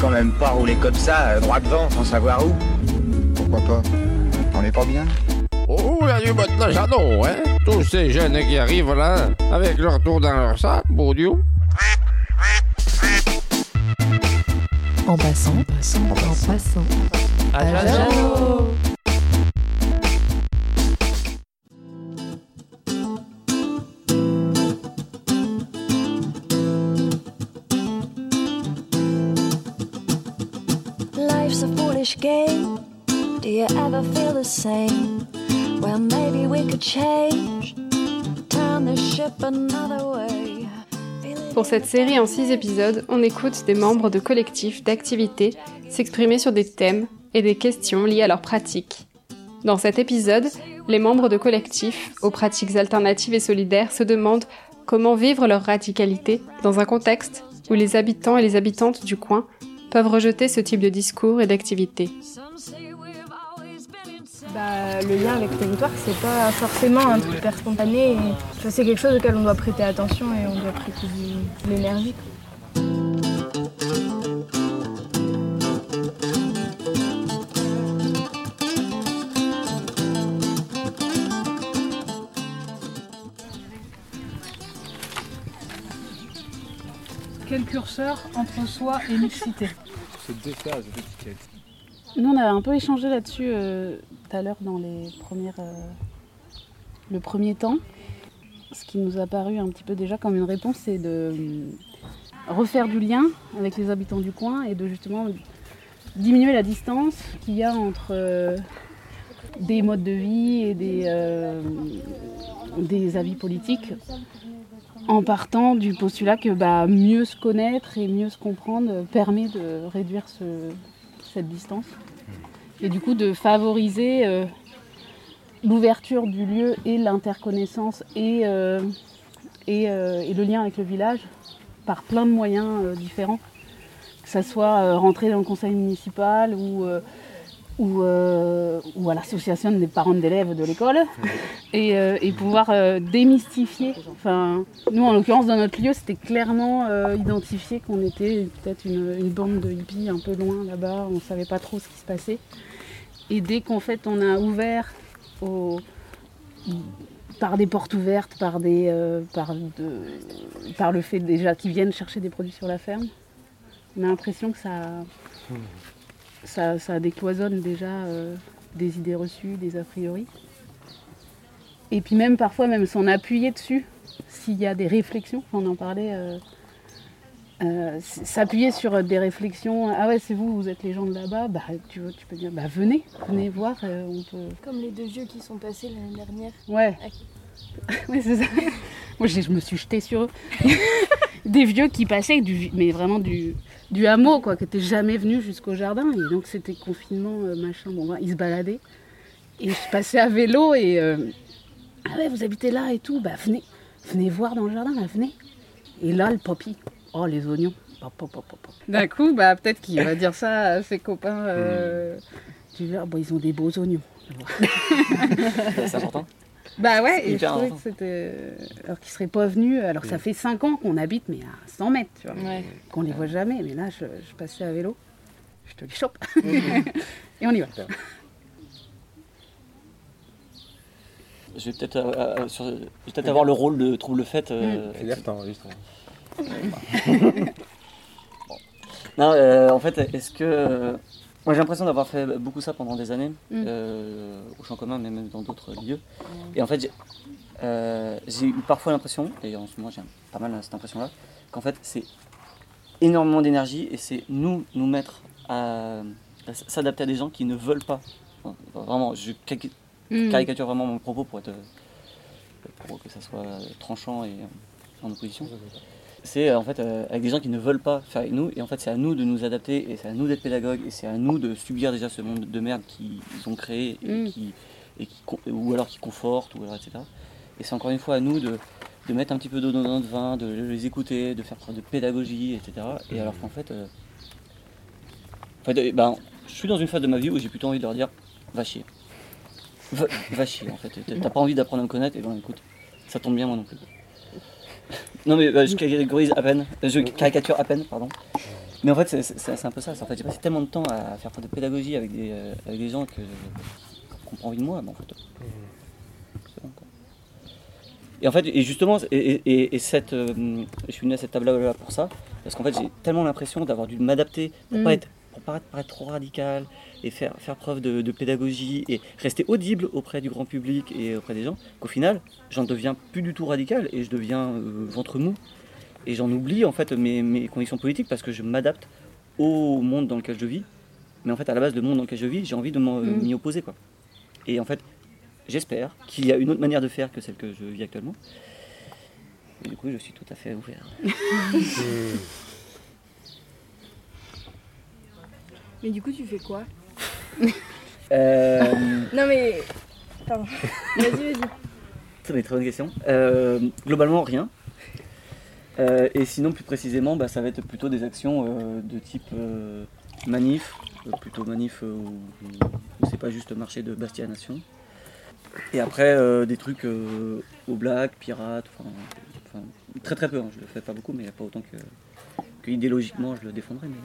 quand même pas rouler comme ça, euh, droit devant, sans savoir où. Pourquoi pas? On est pas bien? Oh, il y a du maintenant j'adore, hein? Tous ces jeunes qui arrivent là, avec leur tour dans leur sac, beau Dieu. En passant, en passant, en passant. À Jeannot. Life's a foolish game. Do you ever feel the same? Well, maybe we could change. Pour cette série en 6 épisodes, on écoute des membres de collectifs, d'activités s'exprimer sur des thèmes et des questions liées à leurs pratiques. Dans cet épisode, les membres de collectifs, aux pratiques alternatives et solidaires, se demandent comment vivre leur radicalité dans un contexte où les habitants et les habitantes du coin peuvent rejeter ce type de discours et d'activités. Bah, le lien avec le territoire, c'est pas forcément un truc hyper spontané. et C'est quelque chose auquel on doit prêter attention et on doit prêter de l'énergie. Curseur entre soi et mixité Nous, on a un peu échangé là-dessus euh, tout à l'heure dans les premières, euh, le premier temps. Ce qui nous a paru un petit peu déjà comme une réponse, c'est de euh, refaire du lien avec les habitants du coin et de justement diminuer la distance qu'il y a entre euh, des modes de vie et des, euh, des avis politiques en partant du postulat que bah, mieux se connaître et mieux se comprendre permet de réduire ce- cette distance. Et du coup de favoriser euh, l'ouverture du lieu et l'interconnaissance et, euh, euh, et le lien avec le village par plein de moyens différents. Que ça soit rentrer dans le conseil municipal ou, ou, euh, ou à l'association des parents d'élèves de l'école et, euh, et pouvoir euh, démystifier. Enfin, nous, en l'occurrence, dans notre lieu, c'était clairement identifié qu'on était peut-être une, une bande de hippies un peu loin là-bas, on ne savait pas trop ce qui se passait. Et dès qu'en fait on a ouvert au- par des portes ouvertes, par, des, par, de- par le fait déjà qu'ils viennent chercher des produits sur la ferme, on a l'impression que ça, ça, ça décloisonne déjà euh, des idées reçues, des a priori. Et puis même parfois, même s'en appuyer dessus, s'il y a des réflexions, on en parlait, euh, euh, s'appuyer sur des réflexions, ah ouais c'est vous, vous êtes les gens de là-bas, bah, tu, veux- tu peux dire, bah venez, venez voir, euh, on peut... Comme les deux vieux qui sont passés l'année dernière. Ouais. Ouais, c'est ça. Moi, je me suis jetée sur eux. Des vieux qui passaient, du, mais vraiment du, du hameau, quoi, qui n'étaient jamais venus jusqu'au jardin. Et donc, c'était confinement, euh, machin. Bon, bah, ils se baladaient. Et je passais à vélo et. euh, ah ouais, vous habitez là et tout. Bah, venez, venez voir dans le jardin, là, venez. Et là, le poppy. Oh, les oignons. D'un coup, bah, peut-être qu'il va dire ça à ses copains. euh, Tu verras, bon, ils ont des beaux oignons. C'est important. Bah ouais, et je trouvais que c'était. Alors qu'ils seraient pas venus, alors que ça fait 5 ans qu'on habite, mais à 100 mètres, tu vois. Ouais. Qu'on les voit jamais, mais là, je, je passais à vélo, je te les chope. et on y va. Je vais peut-être euh, euh, sur- je vais peut-être avoir le rôle de trouble fait. euh, gaffe, t'enregistres. Non, euh, en fait, est-ce que. Moi, j'ai l'impression d'avoir fait beaucoup ça pendant des années, Mm. euh, au champ commun, mais même dans d'autres lieux. Et en fait, j'ai euh, j'ai eu parfois l'impression, et en ce moment, j'ai pas mal cette impression-là, qu'en fait, c'est énormément d'énergie et c'est nous, nous mettre à, à s'adapter à des gens qui ne veulent pas. Enfin, Vraiment, je Mm. caricature vraiment mon propos pour, être, pour que ça soit tranchant et en opposition c'est euh, en fait euh, avec des gens qui ne veulent pas faire avec nous et en fait c'est à nous de nous adapter et c'est à nous d'être pédagogues et c'est à nous de subir déjà ce monde de merde qu'ils ont créé et Mm. qui, et qui con- ou alors qui confortent ou alors etc et c'est encore une fois à nous de, de mettre un petit peu d'eau dans notre vin de les écouter de faire preuve de pédagogie etc et alors qu'en fait, euh, en fait ben, je suis dans une phase de ma vie où j'ai plutôt envie de leur dire va chier. Va, va chier en fait. T'as pas envie d'apprendre à me connaître et ben écoute ça tombe bien moi non plus non mais euh, je catégorise à peine, euh, je caricature à peine, pardon. Mais en fait, c'est- un peu ça. En fait, j'ai passé tellement de temps à faire de pédagogie avec des, euh, avec des gens que n'ont pas envie de moi. Mais en fait, bon, quoi. Et en fait, et justement, et, et- et- et cette, euh, je suis venu à cette table-là pour ça, parce qu'en fait, j'ai tellement l'impression d'avoir dû m'adapter pour Mm. pas être, pas paraître trop radical et faire, faire preuve de, de pédagogie et rester audible auprès du grand public et auprès des gens, qu'au final, j'en deviens plus du tout radical et je deviens euh, ventre mou et j'en oublie en fait mes, mes conditions politiques parce que je m'adapte au monde dans lequel je vis. Mais en fait, à la base, le monde dans lequel je vis, j'ai envie de m'en- Mm. m'y opposer. Quoi. Et en fait, j'espère qu'il y a une autre manière de faire que celle que je vis actuellement. Et du coup, je suis tout à fait ouvert. Mais du coup, tu fais quoi Euh, Non mais. Pardon. Vas-y, vas-y. Très, très bonne question. Euh, globalement, rien. Euh, et sinon, plus précisément, bah, ça va être plutôt des actions de type manif, plutôt manif où, où c'est pas juste marché de Bastia Nation. Et après, des trucs au black, pirates, enfin, très très peu, hein, je le fais pas beaucoup, mais pas autant que, que idéologiquement je le défendrais. Mais,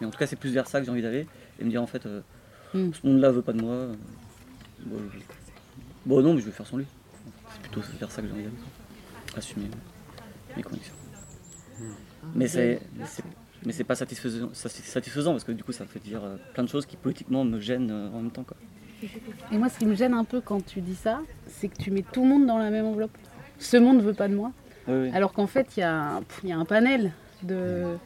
mais en tout cas, c'est plus vers ça que j'ai envie d'aller et me dire en fait, euh, Mm. ce monde-là veut pas de moi. euh, bon, je- bon, non, mais je vais faire sans lui. C'est plutôt vers ça que j'ai envie d'aller. Assumer mes convictions. Mais c'est, mais c'est, mais c'est pas satisfaisant, satis- satisfaisant parce que du coup ça fait dire euh, plein de choses qui politiquement me gênent euh, en même temps. Quoi. Et moi, ce qui me gêne un peu quand tu dis ça, c'est que tu mets tout le monde dans la même enveloppe. Ce monde veut pas de moi. Oui, oui. Alors qu'en fait, il y, y a un panel de,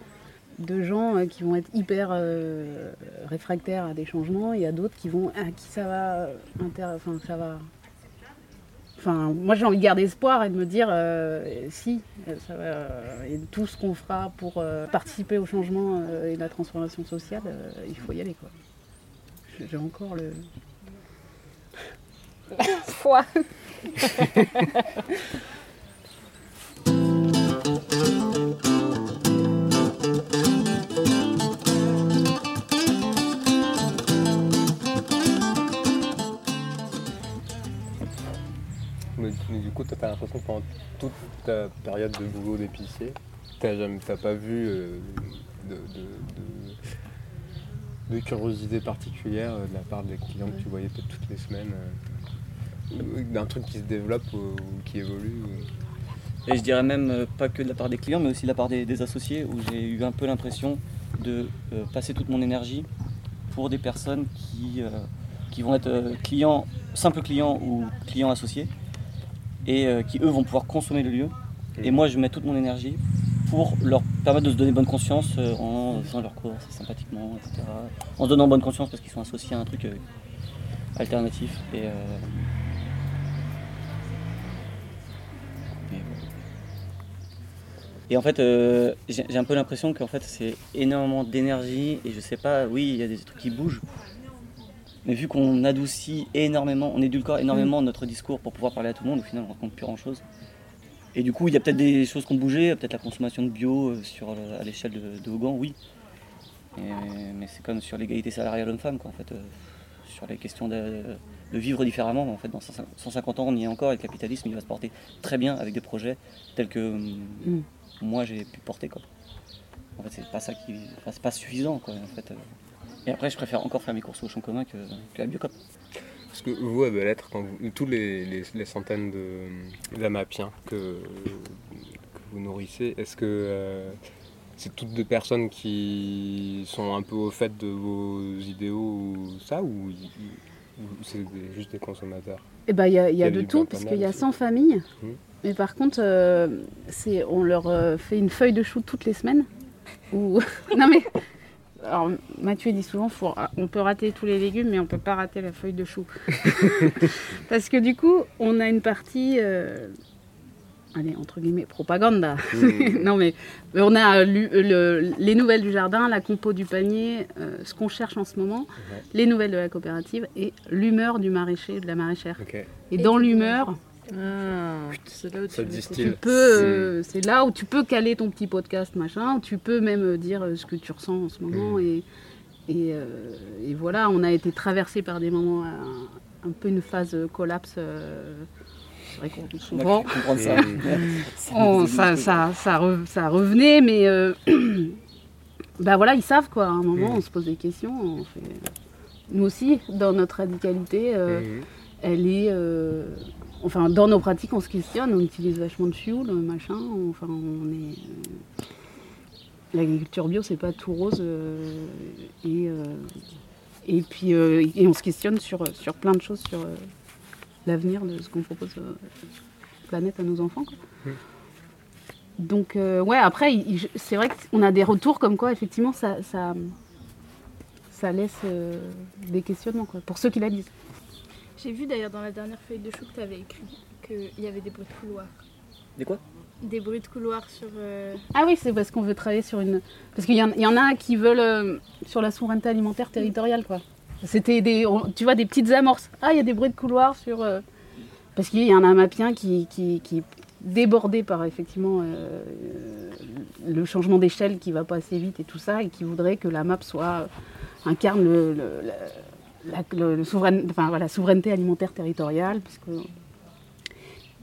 de gens euh, qui vont être hyper euh, réfractaires à des changements. Il y a d'autres qui vont, à qui ça va, euh, inter- enfin, ça va. Enfin, moi j'ai envie de garder espoir et de me dire euh, si, ça va, et tout ce qu'on fera pour euh, participer au changement euh, et la transformation sociale, euh, il faut y aller quoi. J'ai encore le. Foi. coup, t'as l'impression que pendant toute ta période de boulot d'épicier, t'as t'as pas vu euh, de, de- curiosité particulière euh, de la part des clients que tu voyais peut-être toutes les semaines, euh, d'un truc qui se développe ou, qui évolue. Et je dirais même pas que de la part des clients, mais aussi de la part des, des associés, où j'ai eu un peu l'impression de passer toute mon énergie pour des personnes qui, qui vont être clients, simples clients ou clients associés, et euh, qui eux vont pouvoir consommer le lieu. Et moi je mets toute mon énergie pour leur permettre de se donner bonne conscience euh, en faisant leurs courses sympathiquement, etc. En se donnant bonne conscience parce qu'ils sont associés à un truc euh, alternatif. Et, et en fait, euh, j'ai j'ai un peu l'impression qu'en fait, c'est énormément d'énergie et je sais pas, oui, il y a des trucs qui bougent. Mais vu qu'on adoucit énormément, on édulcore énormément notre discours pour pouvoir parler à tout le monde, au final, on raconte plus grand chose. Et du coup, il y a peut-être des choses qui ont bougé, peut-être la consommation de bio euh, sur, le- à l'échelle de, de Hogan, oui. Et- mais c'est comme sur l'égalité salariale homme-femme, quoi, en fait. euh, sur les questions de, de vivre différemment, en fait, dans 150 ans, on y est encore et le capitalisme, il va se porter très bien avec des projets tels que Mm. moi j'ai pu porter, quoi. En fait, c'est pas ça qui. enfin, c'est pas suffisant, quoi, en fait. Et après, je préfère encore faire mes courses au champ commun que, que la biocop. Parce que vous, à Belle-Lettre, quand vous- tous les, les- les centaines de- d'amapiens que, que vous nourrissez, est-ce que euh, c'est toutes des personnes qui sont un peu au fait de vos idéaux ou ça, ou, c'est des- juste des consommateurs? Eh ben, il y a, y de tout, parce qu'il y a aussi. 100 familles. Mhm. Mais par contre, euh, c'est, on leur euh, fait une feuille de chou toutes les semaines. Ou... non mais, alors Mathieu dit souvent, faut- on peut rater tous les légumes, mais on peut pas rater la feuille de chou. parce que du coup, on a une partie, euh, allez, entre guillemets, propaganda. Mhm. non mais, on a euh, lu- le- les nouvelles du jardin, la compo du panier, euh, ce qu'on cherche en ce moment, Ouais. les nouvelles de la coopérative et l'humeur du maraîcher, de la maraîchère. Et Et dans du l'humeur, c'est là où tu peux, euh, c'est là où tu peux caler ton petit podcast, machin. Tu peux même euh, dire euh, ce que tu ressens en ce moment. Et, et, euh, et voilà, on a été traversé par des moments, un, un peu une phase collapse. euh, c'est vrai qu'on souvent, ça. On- ça, ça, ça, re- ça revenait, mais euh, bah voilà, ils savent quoi. À un moment, Mhm. on se pose des questions. on fait- Nous aussi, dans notre radicalité, elle est. euh, Enfin, dans nos pratiques, on se questionne, on utilise vachement de fioul, machin. on- Enfin, on est. euh, L'agriculture bio, c'est pas tout rose. euh, et, euh, et puis, euh, et on se questionne sur, sur plein de choses, sur euh, l'avenir de ce qu'on propose euh, planète à nos enfants. quoi. Mm. Donc, euh, ouais, après, c'est vrai qu'on a des retours comme quoi, effectivement, ça, ça, ça laisse euh, des questionnements, quoi, pour ceux qui la lisent. J'ai vu d'ailleurs dans la dernière feuille de chou que tu avais écrit qu'il y avait des bruits de couloir. Des quoi? Des bruits de couloir sur. euh, Ah oui, c'est parce qu'on veut travailler sur une. Parce qu'il y, en- y en a qui veulent euh, sur la souveraineté alimentaire territoriale, quoi. C'était des, on- tu vois, des petites amorces. Ah, il y a des bruits de couloir sur. euh, Parce qu'il y a un amapien qui, qui, qui est débordé par effectivement euh, le changement d'échelle qui va pas assez vite et tout ça, et qui voudrait que la map soit incarne le, la- le- le souveraine- enfin, voilà, souveraineté alimentaire territoriale, parce que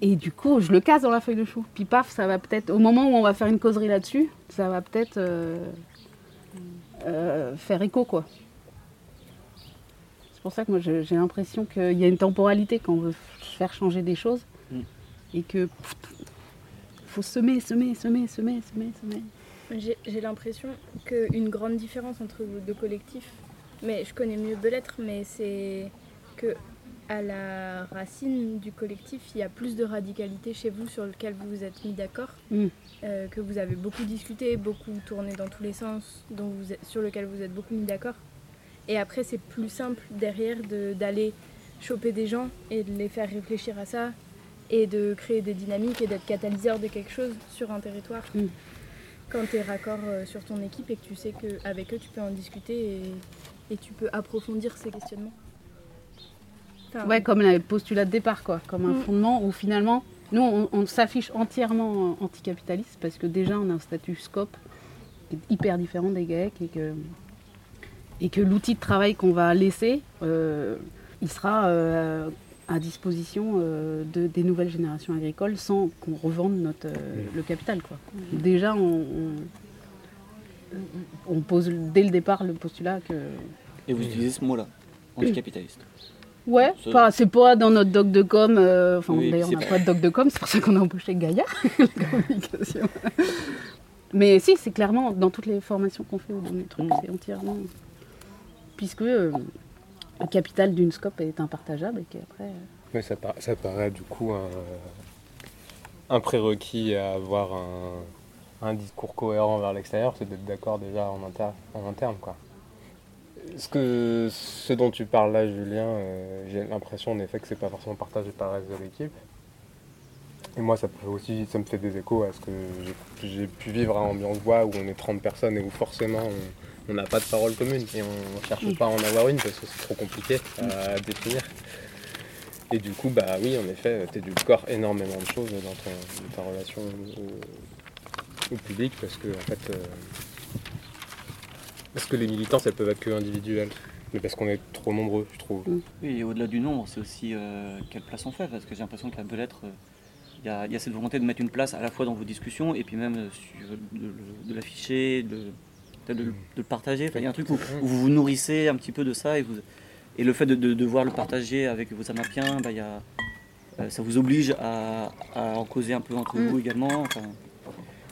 et du coup, je le casse dans la feuille de chou. Puis paf, ça va peut-être, au moment où on va faire une causerie là-dessus, ça va peut-être euh, euh, faire écho, quoi. C'est pour ça que moi, j'ai l'impression qu'il y a une temporalité quand on veut faire changer des choses. Mm. Et que pff, faut semer, semer, semer, semer, semer, semer. J'ai j'ai l'impression qu'une grande différence entre vos deux collectifs, mais je connais mieux Belettre, mais c'est que à la racine du collectif, il y a plus de radicalité chez vous sur lequel vous vous êtes mis d'accord, Mm. euh, que vous avez beaucoup discuté, beaucoup tourné dans tous les sens, dont vous êtes- sur lequel vous êtes beaucoup mis d'accord. Et après, c'est plus simple derrière de- d'aller choper des gens et de les faire réfléchir à ça et de créer des dynamiques et d'être catalyseur de quelque chose sur un territoire Mm. quand tu es raccord euh, sur ton équipe et que tu sais qu'avec eux tu peux en discuter et, et tu peux approfondir ces questionnements. Enfin, Ouais, comme le postulat de départ, quoi, comme un Mm. fondement où finalement, nous, on, on s'affiche entièrement anticapitaliste parce que déjà, on a un statut scope qui est hyper différent des GAEC et que, et que l'outil de travail qu'on va laisser, euh, il sera euh, à disposition euh, de, des nouvelles générations agricoles sans qu'on revende notre, euh, le capital. Quoi. Déjà, on, on, on pose dès le départ le postulat que Et vous utilisez ce mot-là, anticapitaliste. Ouais, c'est pas dans notre doc de com. euh, Enfin, Oui, d'ailleurs, on n'a pas- de doc de com, c'est pour ça qu'on a embauché Gaïa, la communication. Mais si, c'est clairement dans toutes les formations qu'on fait au dernier truc, Mm. c'est entièrement. Puisque euh, le capital d'une scope est impartageable et qu'après. euh, Mais ça, par- ça paraît du coup un, un prérequis à avoir un, un discours cohérent vers l'extérieur, c'est d'être d'accord déjà en, inter- en interne. Quoi. Ce, que, ce dont tu parles là, Julien, euh, j'ai l'impression en effet que c'est pas forcément partagé par le reste de l'équipe. Et moi, ça, peut aussi, ça me fait des échos à ce que j'ai- pu vivre à Ambiance Bois, où on est 30 personnes et où forcément on- n'a pas de parole commune. Et on ne cherche pas à en avoir une parce que c'est trop compliqué à définir. Et du coup, bah oui, en effet, tu édulcores énormément de choses dans, ton- dans ta relation au, au public parce que, en fait, euh, parce que les militances, elles peuvent être que individuelles. Mais parce qu'on est trop nombreux, je trouve. Oui, et au-delà du nombre, c'est aussi euh, quelle place on fait, parce que j'ai l'impression qu'à Belettre, euh, il y, y a cette volonté de mettre une place à la fois dans vos discussions et puis même euh, sur, de, l'afficher, de, peut-être de, le- de le partager. Enfin, il y a un truc où, où vous vous nourrissez un petit peu de ça et, vous, et le fait de, de devoir le partager avec vos amapiens, bah, il y a, euh, ça vous oblige à, à en causer un peu entre Mm. vous également. Enfin,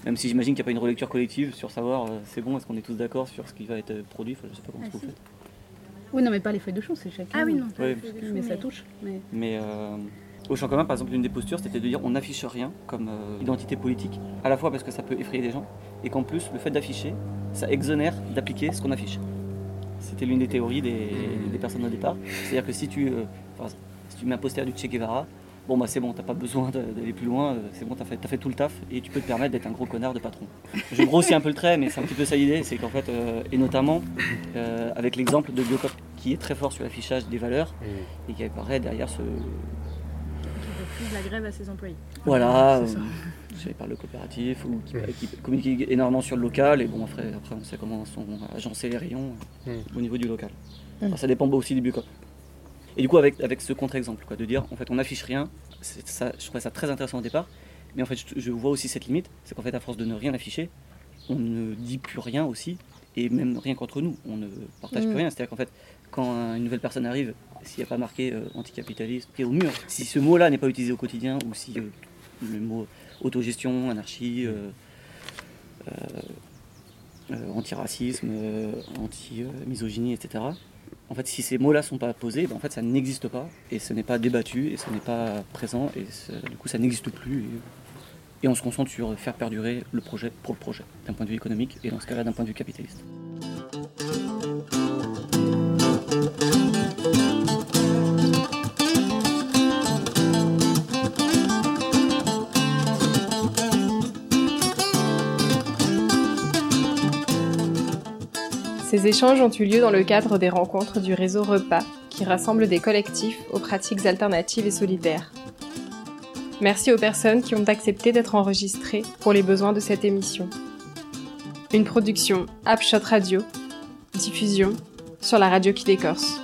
même si j'imagine qu'il n'y a pas une relecture collective sur savoir euh, c'est bon, est-ce qu'on est tous d'accord sur ce qui va être produit, Enfin, je sais pas comment Ah, vous si. faites. Oui, non, mais pas les feuilles de chou, c'est chacun. Ah oui, non, pas Ouais. Mais ça touche. Mais... Mais euh, au champ commun, par exemple, l'une des postures, c'était de dire on n'affiche rien comme euh, identité politique, à la fois parce que ça peut effrayer des gens, et qu'en plus, le fait d'afficher, ça exonère d'appliquer ce qu'on affiche. C'était l'une des théories des, des personnes au départ. C'est-à-dire que si tu, euh, si tu mets un poster du Che Guevara, bon bah c'est bon, t'as pas besoin d'aller plus loin, euh, c'est bon, t'as fait, tout le taf, et tu peux te permettre d'être un gros connard de patron. Je grossis un peu le trait, mais c'est un petit peu ça l'idée, c'est qu'en fait, euh, et notamment euh, avec l'exemple de Biocop, qui est très fort sur l'affichage des valeurs, et qui apparaît derrière ce, Qui refuse la grève à ses employés. voilà, C'est ça. euh, je sais par le coopératif ou qui, qui communique énormément sur le local et bon après, après on sait comment sont agencés les rayons euh, Mm. au niveau du local. Alors, ça dépend aussi du Biocop. Et du coup avec, avec ce contre-exemple, quoi, de dire en fait on n'affiche rien, ça, je trouvais ça très intéressant au départ, mais en fait je, je vois aussi cette limite, c'est qu'en fait à force de ne rien afficher, on ne dit plus rien aussi, et même rien qu'entre nous, on ne partage Mm. plus rien. C'est-à-dire qu'en fait, quand un- une nouvelle personne arrive, s'il n'y a pas marqué euh, anticapitaliste, qui est au mur, si ce mot-là n'est pas utilisé au quotidien, ou si euh, le mot autogestion, anarchie, euh, euh, euh, antiracisme, anti-misogynie, etc. En fait, si ces mots-là sont pas posés, ben, ça n'existe pas, et ce n'est pas débattu, et ce n'est pas présent, et du coup, ça n'existe plus. Et, et on se concentre sur faire perdurer le projet pour le projet, d'un point de vue économique, et dans ce cas-là, d'un point de vue capitaliste. Ces échanges ont eu lieu dans le cadre des rencontres du réseau Repas, qui rassemble des collectifs aux pratiques alternatives et solidaires. Merci aux personnes qui ont accepté d'être enregistrées pour les besoins de cette émission. Une production Upshot Radio, diffusion sur la radio qui décorce.